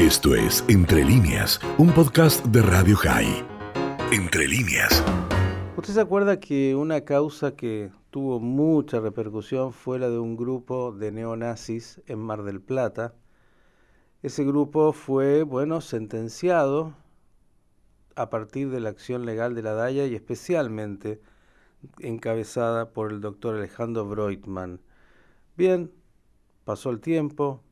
Esto es Entre líneas, un podcast de Radio High. Entre líneas. ¿Usted se acuerda que una causa que tuvo mucha repercusión fue la de un grupo de neonazis en Mar del Plata? Ese grupo fue, bueno, sentenciado a partir de la acción legal de la DAIA y especialmente encabezada por el doctor Alejandro Breutmann. Bien, pasó el tiempo,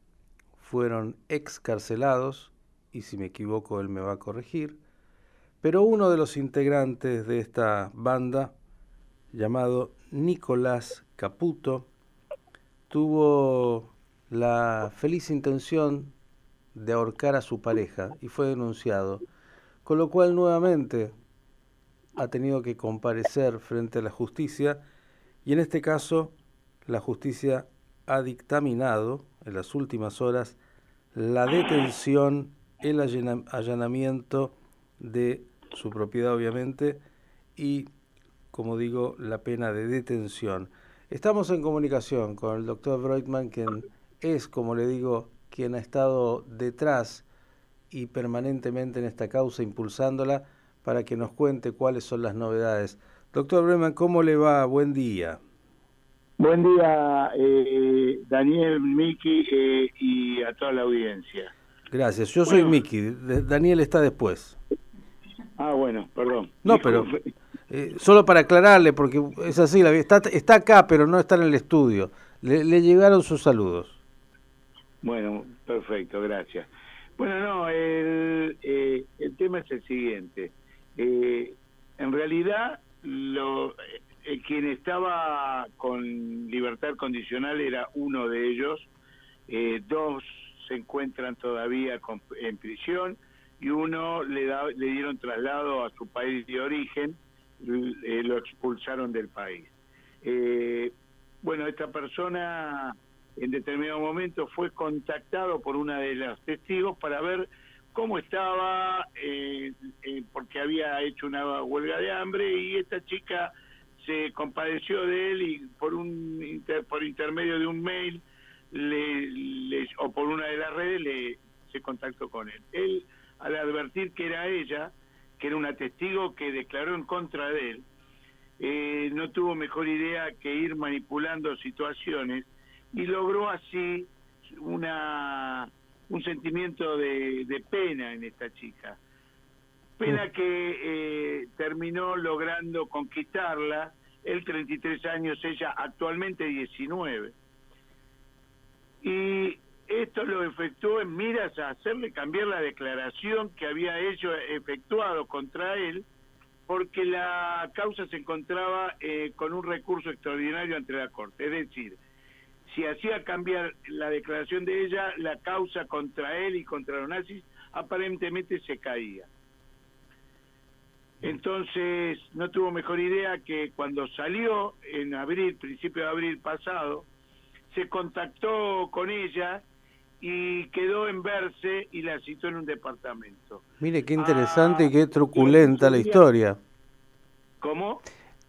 fueron excarcelados, y si me equivoco él me va a corregir, pero uno de los integrantes de esta banda, llamado Nicolás Caputo, tuvo la feliz intención de ahorcar a su pareja y fue denunciado, con lo cual nuevamente ha tenido que comparecer frente a la justicia y en este caso la justicia ha dictaminado en las últimas horas la detención, el allanamiento de su propiedad obviamente y, como digo, la pena de detención. Estamos en comunicación con el doctor Breutmann, quien es, como le digo, quien ha estado detrás y permanentemente en esta causa impulsándola para que nos cuente cuáles son las novedades. Doctor Breutmann, ¿cómo le va? Buen día. Buen día, eh, Daniel, Miki eh, y a toda la audiencia. Gracias, yo soy Miki, Daniel está después. Ah, bueno, perdón. No, pero eh, solo para aclararle, porque es así, la, está, está acá, pero no está en el estudio. Le, llegaron sus saludos. Bueno, perfecto, gracias. Bueno, no, el, el tema es el siguiente. en realidad, lo, eh, quien estaba con libertad condicional era uno de ellos, eh, dos se encuentran todavía en prisión y uno le, le dieron traslado a su país de origen, eh, lo expulsaron del país. bueno, esta persona en determinado momento fue contactado por una de las testigos para ver cómo estaba, porque había hecho una huelga de hambre y esta chica se compadeció de él y por un por intermedio de un mail le, o por una de las redes le se contactó con él. Él al advertir que era ella, que era una testigo que declaró en contra de él, eh, no tuvo mejor idea que ir manipulando situaciones y logró así una un sentimiento de, de pena en esta chica. Pena que eh, terminó logrando conquistarla él 33 años, ella actualmente 19. Y esto lo efectuó en miras a hacerle cambiar la declaración que había hecho efectuado contra él, porque la causa se encontraba eh, con un recurso extraordinario ante la Corte. Es decir, si hacía cambiar la declaración de ella, la causa contra él y contra los nazis aparentemente se caía. Entonces no tuvo mejor idea que cuando salió en abril, principio de abril pasado, se contactó con ella y quedó en verse y la citó en un departamento. Mire qué interesante y qué ah, truculenta la historia. ¿Cómo?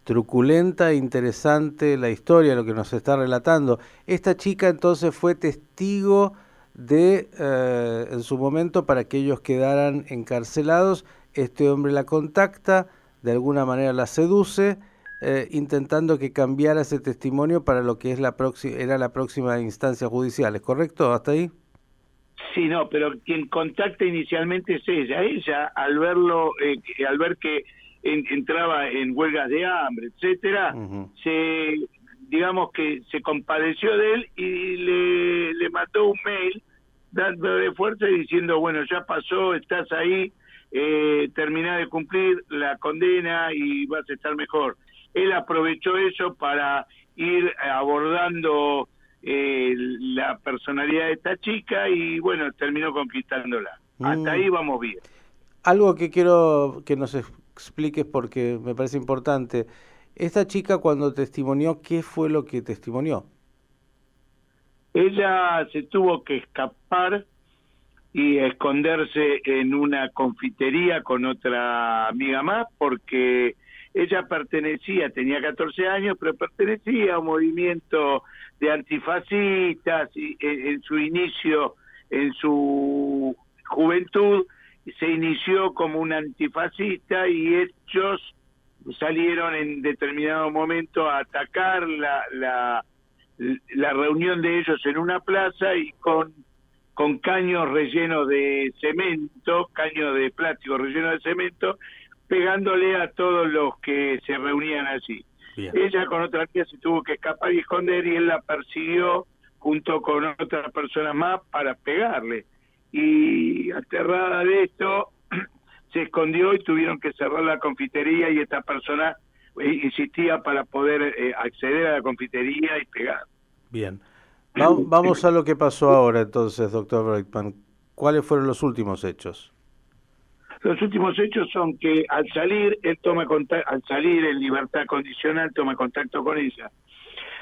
Truculenta, interesante la historia, lo que nos está relatando. Esta chica entonces fue testigo de, eh, en su momento, para que ellos quedaran encarcelados este hombre la contacta, de alguna manera la seduce, eh, intentando que cambiara ese testimonio para lo que es la era la próxima instancia judicial, ¿es correcto? ¿Hasta ahí? Sí, no, pero quien contacta inicialmente es ella. Ella, al verlo, eh, al ver que entraba en huelgas de hambre, etcétera, se, digamos que se compadeció de él y le, le mandó un mail dándole fuerza y diciendo, bueno, ya pasó, estás ahí, eh, terminar de cumplir la condena y vas a estar mejor. Él aprovechó eso para ir abordando eh, la personalidad de esta chica y bueno, terminó conquistándola. Hasta ahí mm. vamos bien. Algo que quiero que nos expliques porque me parece importante. Esta chica cuando testimonió, ¿qué fue lo que testimonió? Ella se tuvo que escapar y esconderse en una confitería con otra amiga más porque ella pertenecía, tenía 14 años, pero pertenecía a un movimiento de antifascistas y en, su inicio, en su juventud se inició como un antifascista y ellos salieron en determinado momento a atacar la, la, la reunión de ellos en una plaza y con, con caños rellenos de cemento, caños de plástico rellenos de cemento, pegándole a todos los que se reunían allí. Ella con otra tía se tuvo que escapar y esconder y él la persiguió junto con otras personas más para pegarle. Y aterrada de esto, se escondió y tuvieron que cerrar la confitería y esta persona eh, insistía para poder eh, acceder a la confitería y pegar. Bien. Vamos a lo que pasó ahora entonces, doctor Reitman. ¿Cuáles fueron los últimos hechos? Los últimos hechos son que al salir, él toma contacto, al salir en libertad condicional, toma contacto con ella.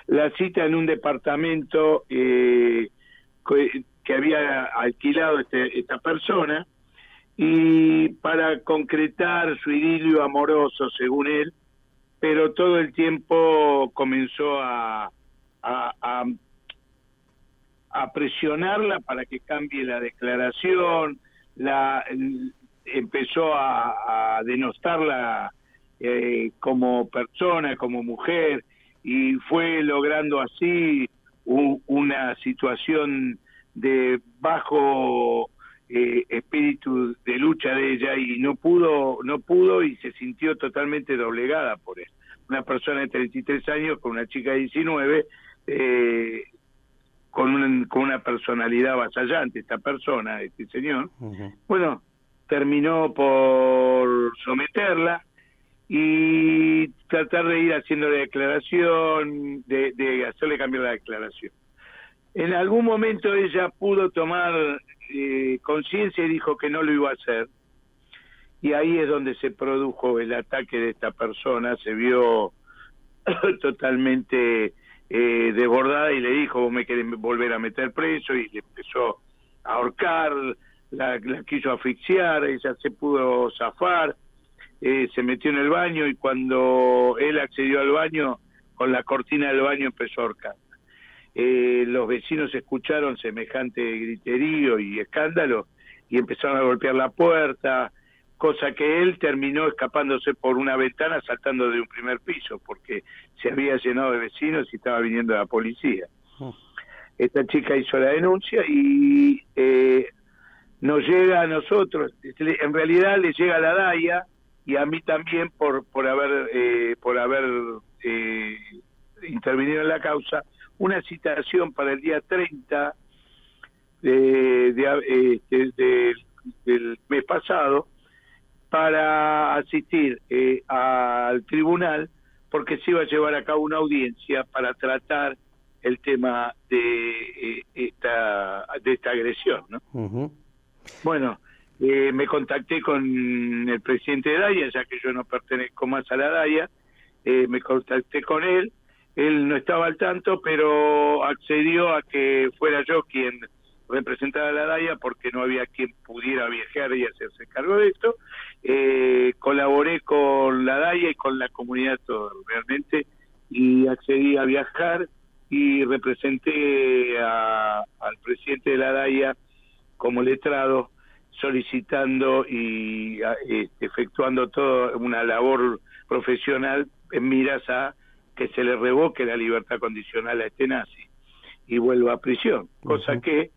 La cita en un departamento eh, que había alquilado este, esta persona y para concretar su idilio amoroso, según él, pero todo el tiempo comenzó a, a, a, presionarla para que cambie la declaración, la empezó a, a denostarla eh, como persona, como mujer, y fue logrando así una situación de bajo eh, espíritu de lucha de ella y no pudo no pudo y se sintió totalmente doblegada por él. Una persona de 33 años con una chica de 19 eh, con una, con una personalidad avasallante esta persona este señor bueno terminó por someterla y tratar de ir haciendo la declaración de, de hacerle cambiar la declaración en algún momento ella pudo tomar eh, conciencia y dijo que no lo iba a hacer. Y ahí es donde se produjo el ataque de esta persona, se vio totalmente eh, desbordada y le dijo, vos me querés volver a meter preso y le empezó a ahorcar, la, quiso asfixiar, ella se pudo zafar, eh, se metió en el baño y cuando él accedió al baño, con la cortina del baño empezó a ahorcar. Eh, los vecinos escucharon semejante griterío y escándalo y empezaron a golpear la puerta, cosa que él terminó escapándose por una ventana saltando de un primer piso porque se había llenado de vecinos y estaba viniendo la policía. Oh. Esta chica hizo la denuncia y eh, nos llega a nosotros, en realidad le llega a la DAIA y a mí también por por haber eh, por haber eh, intervenido en la causa una citación para el día 30 de, este, del mes pasado para asistir eh, al tribunal porque se iba a llevar a cabo una audiencia para tratar el tema de eh, esta de esta agresión ¿no? bueno eh, me contacté con el presidente de DAIA ya que yo no pertenezco más a la DAIA me contacté con él él no estaba al tanto, pero accedió a que fuera yo quien representara a la DAIA porque no había quien pudiera viajar y hacerse cargo de esto. Eh, colaboré con la DAIA y con la comunidad todo, realmente, y accedí a viajar y representé al presidente de la DAIA como letrado solicitando y este, efectuando toda una labor profesional en miras a que se le revoque la libertad condicional a este nazi y vuelva a prisión, cosa que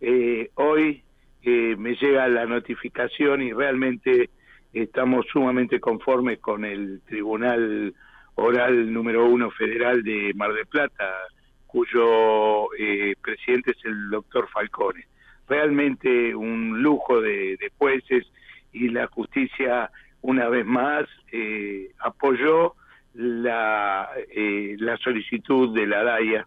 eh, hoy eh, me llega la notificación y realmente estamos sumamente conformes con el Tribunal Oral número uno federal de Mar del Plata, cuyo eh, presidente es el doctor Falcone. Realmente un lujo de, de jueces y la justicia una vez más apoyó la, eh, la solicitud de la DAIA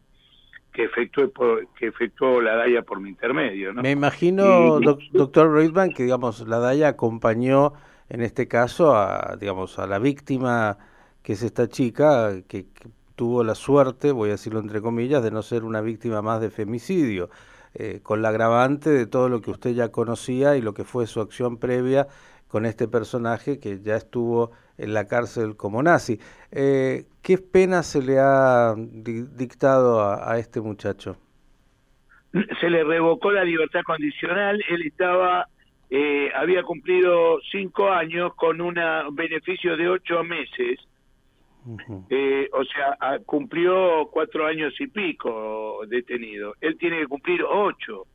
que efectuó, que efectuó la DAIA por mi intermedio. ¿no? Me imagino, doctor Reitman, que digamos la DAIA acompañó en este caso a, digamos, a la víctima que es esta chica que, tuvo la suerte, voy a decirlo entre comillas, de no ser una víctima más de femicidio, eh, con la agravante de todo lo que usted ya conocía y lo que fue su acción previa con este personaje que ya estuvo en la cárcel como nazi. Eh, ¿Qué pena se le ha dictado a, este muchacho? Se le revocó la libertad condicional, él estaba eh, había cumplido cinco años con un beneficio de ocho meses. Eh, o sea, cumplió cuatro años y pico detenido. Él tiene que cumplir ocho.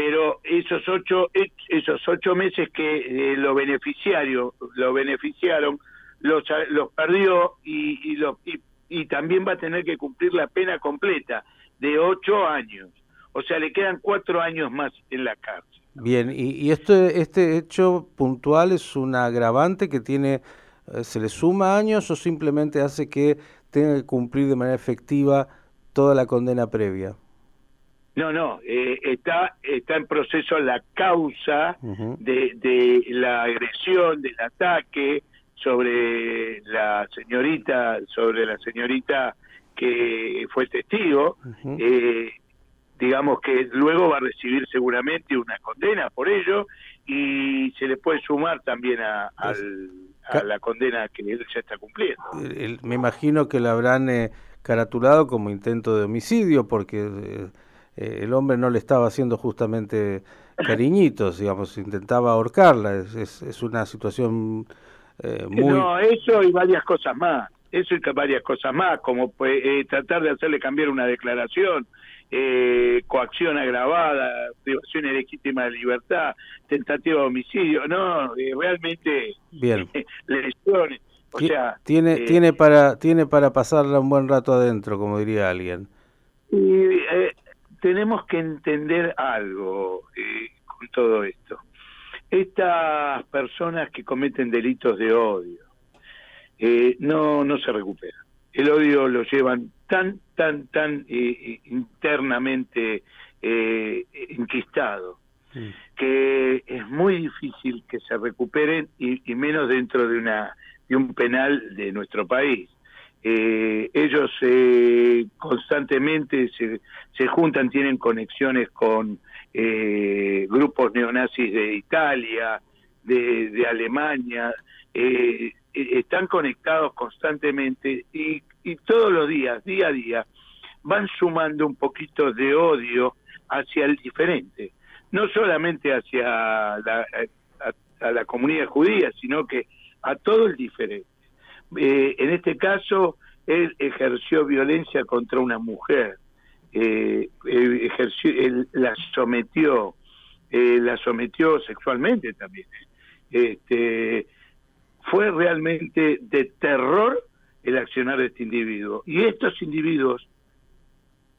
Pero esos ocho, esos ocho meses que eh, lo beneficiario, lo beneficiaron, los, los perdió y, y, y, y también va a tener que cumplir la pena completa de ocho años. O sea, le quedan cuatro años más en la cárcel. Bien, y, y este, este hecho puntual es un agravante que tiene, eh, se le suma años o simplemente hace que tenga que cumplir de manera efectiva toda la condena previa. No, no, eh, está está en proceso la causa de, de la agresión, del ataque sobre la señorita, sobre la señorita que fue testigo. eh, digamos que luego va a recibir seguramente una condena por ello y se le puede sumar también a, la condena que él ya está cumpliendo. me imagino que la habrán eh, caratulado como intento de homicidio porque eh, eh, el hombre no le estaba haciendo justamente cariñitos, digamos, intentaba ahorcarla. Es, es, una situación muy... No, eso y varias cosas más. Eso y varias cosas más, como pues, tratar de hacerle cambiar una declaración, eh, coacción agravada, privación ilegítima de libertad, tentativa de homicidio, no, eh, realmente Bien. lesiones. O sea, tiene eh, tiene para tiene para pasarla un buen rato adentro, como diría alguien. Y, eh, tenemos que entender algo con todo esto. Estas personas que cometen delitos de odio no no se recuperan. El odio lo llevan tan, tan, tan eh, internamente eh, enquistado, que es muy difícil que se recuperen y, y, menos dentro de una de un penal de nuestro país. Eh, ellos eh, constantemente se, se, juntan, tienen conexiones con eh, grupos neonazis de Italia, de, Alemania, eh, están conectados constantemente y todos los días, día a día, van sumando un poquito de odio hacia el diferente, no solamente hacia a, la comunidad judía, sino que a todo el diferente. Eh, en este caso, él ejerció violencia contra una mujer, eh, ejerció, él la sometió, eh, la sometió sexualmente también. Este, fue realmente de terror el accionar de este individuo. Y estos individuos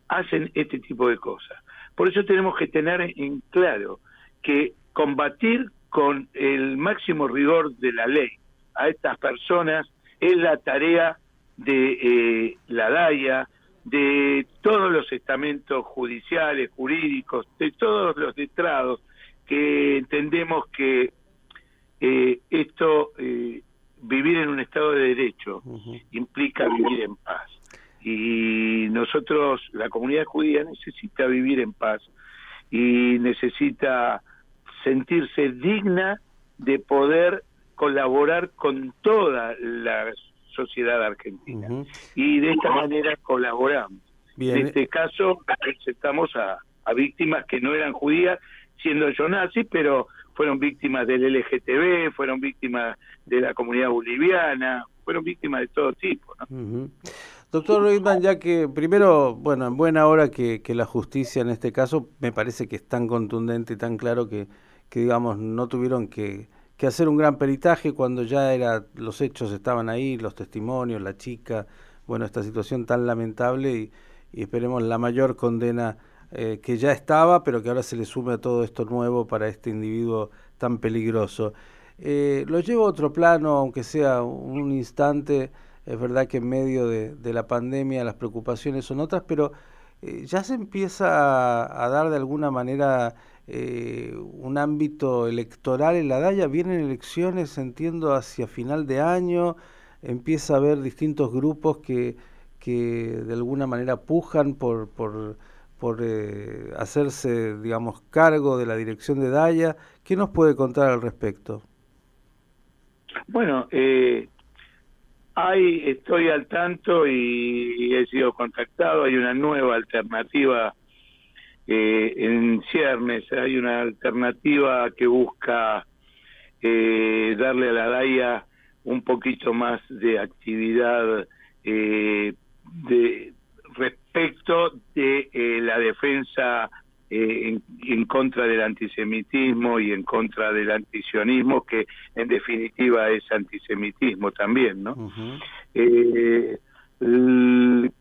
hacen este tipo de cosas. Por eso tenemos que tener en claro que combatir con el máximo rigor de la ley a estas personas es la tarea de eh, la DAIA, de todos los estamentos judiciales, jurídicos, de todos los letrados, que entendemos que eh, esto eh, vivir en un Estado de Derecho implica vivir en paz. Y nosotros, la comunidad judía necesita vivir en paz y necesita sentirse digna de poder colaborar con toda la sociedad argentina. Y de esta manera colaboramos. En este caso, aceptamos a, a víctimas que no eran judías, siendo yo nazi, pero fueron víctimas del LGTB, fueron víctimas de la comunidad boliviana, fueron víctimas de todo tipo. Doctor Reitman, ya que primero, bueno, en buena hora que, que, la justicia en este caso me parece que es tan contundente y tan claro que, que digamos, no tuvieron que, que hacer un gran peritaje cuando ya era los hechos estaban ahí, los testimonios, la chica, bueno, esta situación tan lamentable y, esperemos la mayor condena eh, que ya estaba, pero que ahora se le sume a todo esto nuevo para este individuo tan peligroso. Eh, lo llevo a otro plano, aunque sea un instante, es verdad que en medio de, la pandemia las preocupaciones son otras, pero eh, ya se empieza a, dar de alguna manera eh, un ámbito electoral en la DAIA, vienen elecciones, entiendo, hacia final de año, empieza a haber distintos grupos que, que de alguna manera pujan por... por por eh, hacerse, digamos, cargo de la dirección de Daya. ¿Qué nos puede contar al respecto? Bueno, eh, hay, estoy al tanto y he sido contactado, hay una nueva alternativa eh, en ciernes. Hay una alternativa que busca eh, darle a la DAIA un poquito más de actividad eh, de respecto de la defensa en, en, contra del antisemitismo y en contra del antisionismo, que en definitiva es antisemitismo también, ¿no?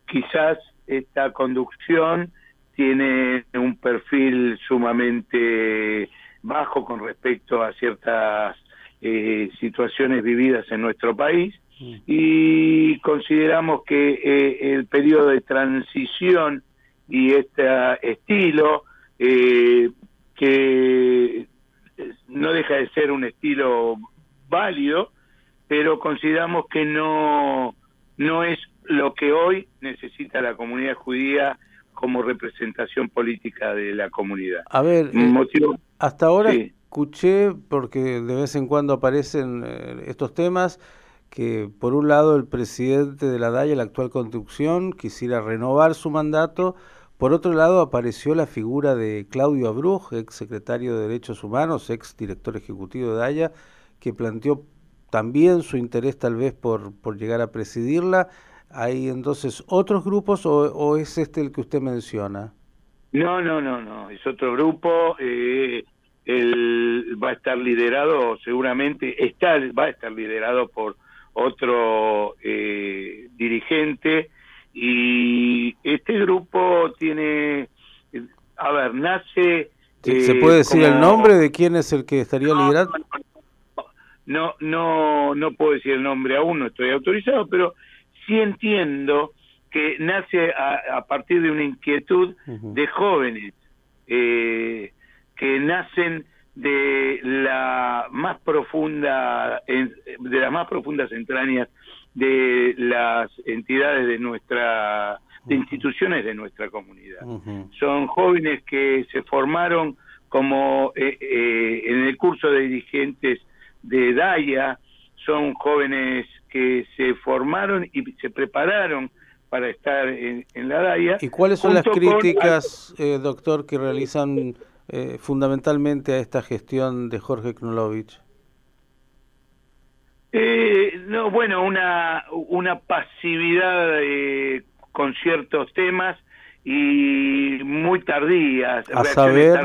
quizás esta conducción tiene un perfil sumamente bajo con respecto a ciertas eh, situaciones vividas en nuestro país mm. y consideramos que eh, el periodo de transición y este estilo eh, que no deja de ser un estilo válido pero consideramos que no no es lo que hoy necesita la comunidad judía como representación política de la comunidad. A ver, eh, hasta ahora escuché, porque de vez en cuando aparecen eh, estos temas, que por un lado el presidente de la DAIA, la actual conducción, quisiera renovar su mandato, por otro lado apareció la figura de Claudio Abruj, ex secretario de Derechos Humanos, ex director ejecutivo de DAIA, que planteó también su interés tal vez por, por llegar a presidirla. ¿Hay entonces otros grupos o, es este el que usted menciona? No, no, no, no, es otro grupo. Eh, va a estar liderado, seguramente está, va a estar liderado por otro eh, dirigente y este grupo tiene, a ver, nace... ¿Se puede decir el nombre de quién es el que estaría liderando? No, no, no puedo decir el nombre aún, no estoy autorizado, pero sí entiendo que nace a, partir de una inquietud de jóvenes eh, que nacen de la más profunda de las más profundas entrañas de las entidades de nuestra de instituciones de nuestra comunidad. Son jóvenes que se formaron como eh, eh, en el curso de dirigentes de DAIA son jóvenes que se formaron y se prepararon para estar en, la DAIA. ¿Y cuáles son las críticas, eh, doctor, que realizan eh, fundamentalmente a esta gestión de Jorge Knolovich? Eh, no, bueno, una, una pasividad con ciertos temas y muy tardías, a saber,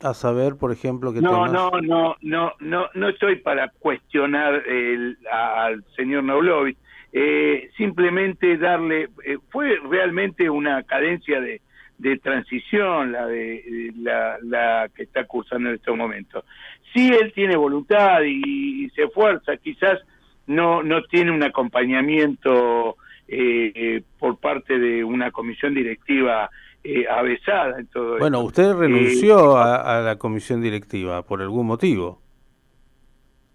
A saber, por ejemplo, que no, no, no, no, no, no estoy para cuestionar el, al señor Naulovic, eh, simplemente darle, eh, fue realmente una cadencia de, de transición la de la, la que está cursando en estos momentos. Si él tiene voluntad y, y se esfuerza, quizás no no tiene un acompañamiento eh, por parte de una comisión directiva eh, avesada en todo Bueno, usted renunció eh, a, la comisión directiva por algún motivo.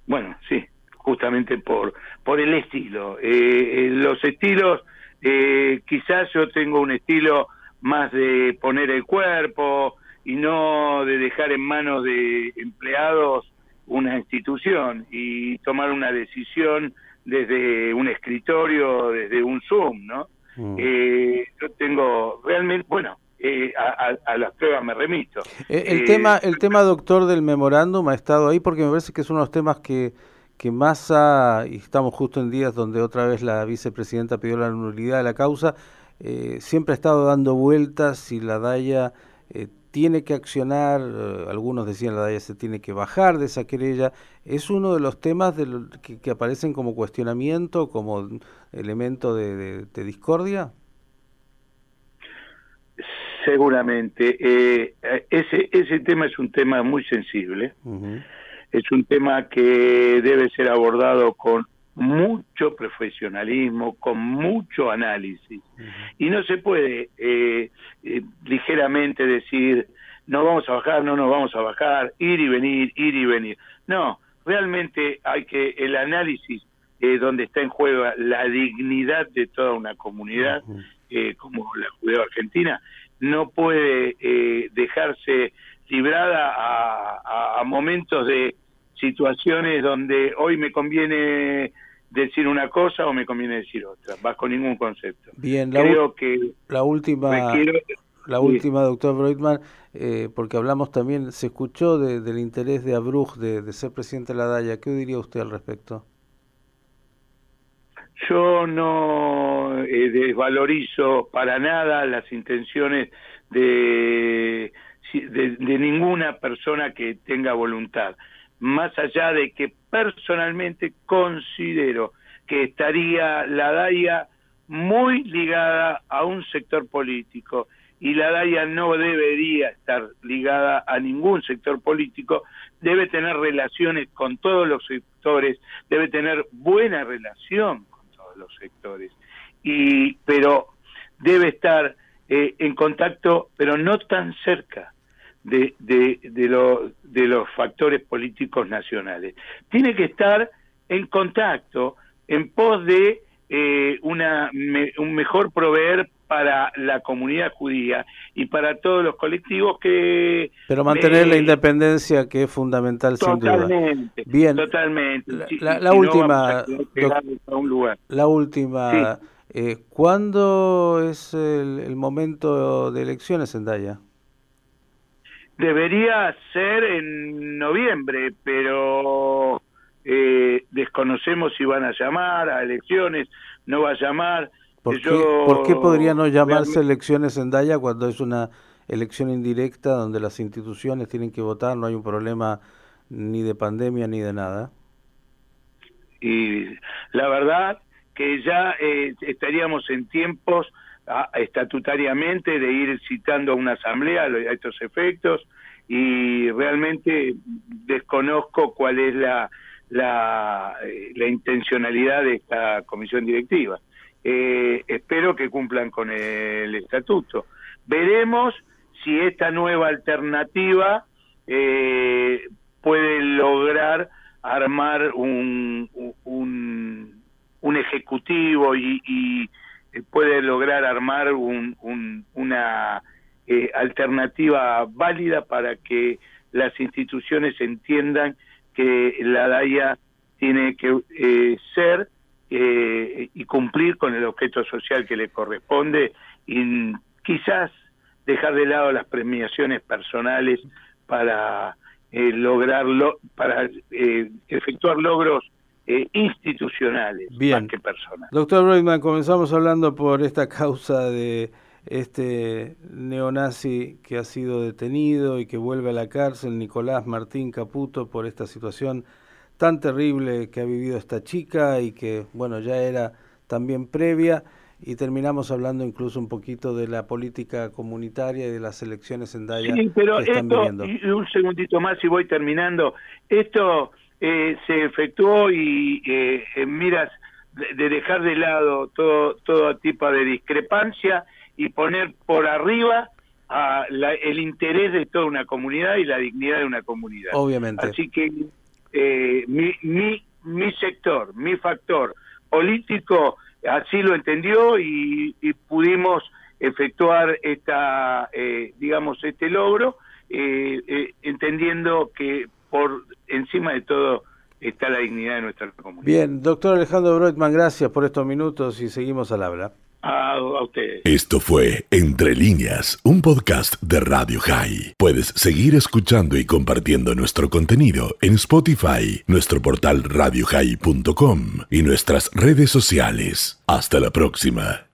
Bueno, sí, justamente por, por el estilo. Eh, los estilos, quizás yo tengo un estilo más de poner el cuerpo y no de dejar en manos de empleados una institución y tomar una decisión desde un escritorio, desde un Zoom, ¿no? Mm. Eh, yo tengo realmente, bueno, eh, a, las pruebas me remito. Eh, el tema, el tema, doctor, del memorándum ha estado ahí porque me parece que es uno de los temas que, que más ha, y estamos justo en días donde otra vez la vicepresidenta pidió la nulidad de la causa, siempre ha estado dando vueltas y la DAIA tiene que accionar, eh, algunos decían la DAIA se tiene que bajar de esa querella, es uno de los temas que, aparecen como cuestionamiento, como elemento de, discordia. Seguramente. Eh, ese, ese tema es un tema muy sensible. Es un tema que debe ser abordado con mucho profesionalismo, con mucho análisis. Y no se puede eh, eh, ligeramente decir, no vamos a bajar, no nos vamos a bajar, ir y venir, ir y venir. No, realmente hay que el análisis eh, donde está en juego la dignidad de toda una comunidad, como la judeo argentina, no puede dejarse librada a momentos de situaciones donde hoy me conviene decir una cosa o me conviene decir otra, bajo ningún concepto. Bien, la, Creo que la última la última, doctor Breitman, eh, porque hablamos también, se escuchó del interés de Abruj de, ser presidente de la DAIA. ¿Qué diría usted al respecto? Yo no eh, desvalorizo para nada las intenciones de, de, ninguna persona que tenga voluntad, más allá de que personalmente considero que estaría la DAIA muy ligada a un sector político y la DAIA no debería estar ligada a ningún sector político, debe tener relaciones con todos los sectores, debe tener buena relación con todos los sectores, y, pero debe estar eh, en contacto, pero no tan cerca de, de, de, de los factores políticos nacionales. Tiene que estar en contacto en pos de eh, una, un mejor proveer para la comunidad judía y para todos los colectivos que... Pero mantener la independencia que es fundamental sin duda. Bien. Totalmente. La, última... La última... ¿Cuándo es el, momento de elecciones en Daya? Debería ser en noviembre, pero eh, desconocemos si van a llamar a elecciones, no va a llamar. ¿Por, qué, podría no llamarse elecciones en Daya cuando es una elección indirecta donde las instituciones tienen que votar, no hay un problema ni de pandemia ni de nada? Y la verdad que ya eh, estaríamos en tiempos estatutariamente de ir citando a una asamblea a estos efectos y realmente desconozco cuál es la, la, eh, la intencionalidad de esta comisión directiva. Eh, espero que cumplan con el estatuto. Veremos si esta nueva alternativa eh, puede lograr armar un, un, un ejecutivo y, y, puede lograr armar un, un, una eh, alternativa válida para que las instituciones entiendan que la DAIA tiene que eh, ser eh, y cumplir con el objeto social que le corresponde y quizás dejar de lado las premiaciones personales para eh, lograrlo, para efectuar logros institucionales Bien. más que personas. Doctor Breitman, comenzamos hablando por esta causa de este neonazi que ha sido detenido y que vuelve a la cárcel, Nicolás Martín Caputo, por esta situación tan terrible que ha vivido esta chica y que, bueno, ya era también previa. Y terminamos hablando incluso un poquito de la política comunitaria y de las elecciones en Daya sí, pero esto, Y un segundito más y voy terminando. Esto eh, se efectuó y eh, en miras de, dejar de lado todo, todo tipo de discrepancia y poner por arriba a el interés de toda una comunidad y la dignidad de una comunidad. Obviamente. Así que eh, mi, mi, mi sector, mi factor político así lo entendió y, pudimos efectuar esta, eh, digamos, este logro, eh, entendiendo que por encima de todo está la dignidad de nuestra comunidad. Bien, doctor Alejandro Breutman, gracias por estos minutos y seguimos al habla. A, a ustedes. Esto fue Entre líneas, un podcast de Radio High. Puedes seguir escuchando y compartiendo nuestro contenido en Spotify, nuestro portal radiohigh.com y nuestras redes sociales. Hasta la próxima.